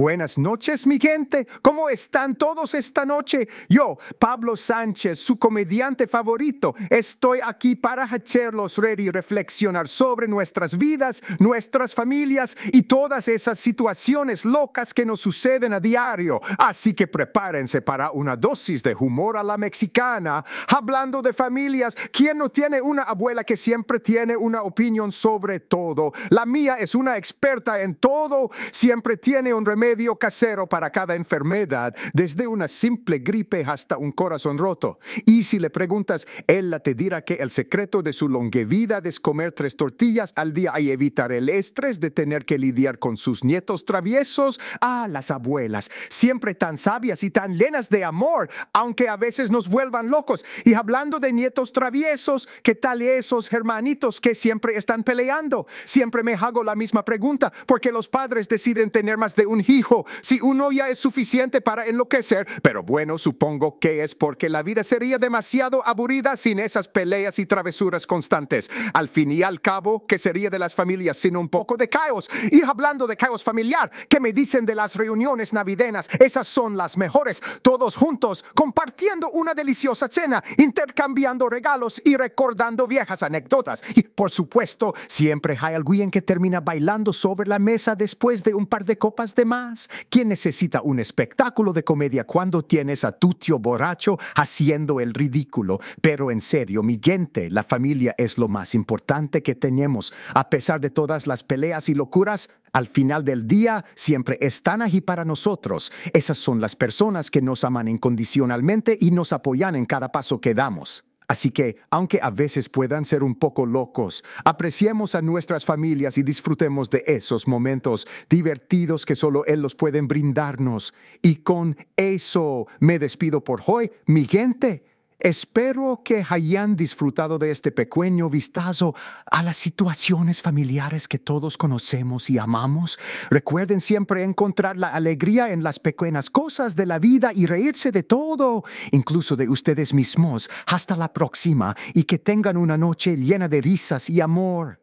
Buenas noches, mi gente. ¿Cómo están todos esta noche? Yo, Pablo Sánchez, su comediante favorito, estoy aquí para hacerlos reír y reflexionar sobre nuestras vidas, nuestras familias y todas esas situaciones locas que nos suceden a diario. Así que prepárense para una dosis de humor a la mexicana. Hablando de familias, ¿quién no tiene una abuela que siempre tiene una opinión sobre todo? La mía es una experta en todo, siempre tiene un remedio casero para cada enfermedad, desde una simple gripe hasta un corazón roto. Y si le preguntas, ella te dirá que el secreto de su longevidad es comer tres tortillas al día y evitar el estrés de tener que lidiar con sus nietos traviesos. Ah, las abuelas, siempre tan sabias y tan llenas de amor, aunque a veces nos vuelvan locos. Y hablando de nietos traviesos, ¿qué tal esos hermanitos que siempre están peleando? Siempre me hago la misma pregunta, porque los padres deciden tener más de un hijo, si uno ya es suficiente para enloquecer, pero bueno, supongo que es porque la vida sería demasiado aburrida sin esas peleas y travesuras constantes. Al fin y al cabo, ¿qué sería de las familias sin un poco de caos? Y hablando de caos familiar, ¿qué me dicen de las reuniones navideñas? Esas son las mejores, todos juntos, compartiendo una deliciosa cena, intercambiando regalos y recordando viejas anécdotas. Y por supuesto, siempre hay alguien que termina bailando sobre la mesa después de un par de copas de más. ¿Quién necesita un espectáculo de comedia cuando tienes a tu tío borracho haciendo el ridículo? Pero en serio, mi gente, la familia es lo más importante que tenemos. A pesar de todas las peleas y locuras, al final del día siempre están allí para nosotros. Esas son las personas que nos aman incondicionalmente y nos apoyan en cada paso que damos. Así que, aunque a veces puedan ser un poco locos, apreciemos a nuestras familias y disfrutemos de esos momentos divertidos que solo Él los pueden brindarnos. Y con eso me despido por hoy, mi gente. Espero que hayan disfrutado de este pequeño vistazo a las situaciones familiares que todos conocemos y amamos. Recuerden siempre encontrar la alegría en las pequeñas cosas de la vida y reírse de todo, incluso de ustedes mismos. Hasta la próxima y que tengan una noche llena de risas y amor.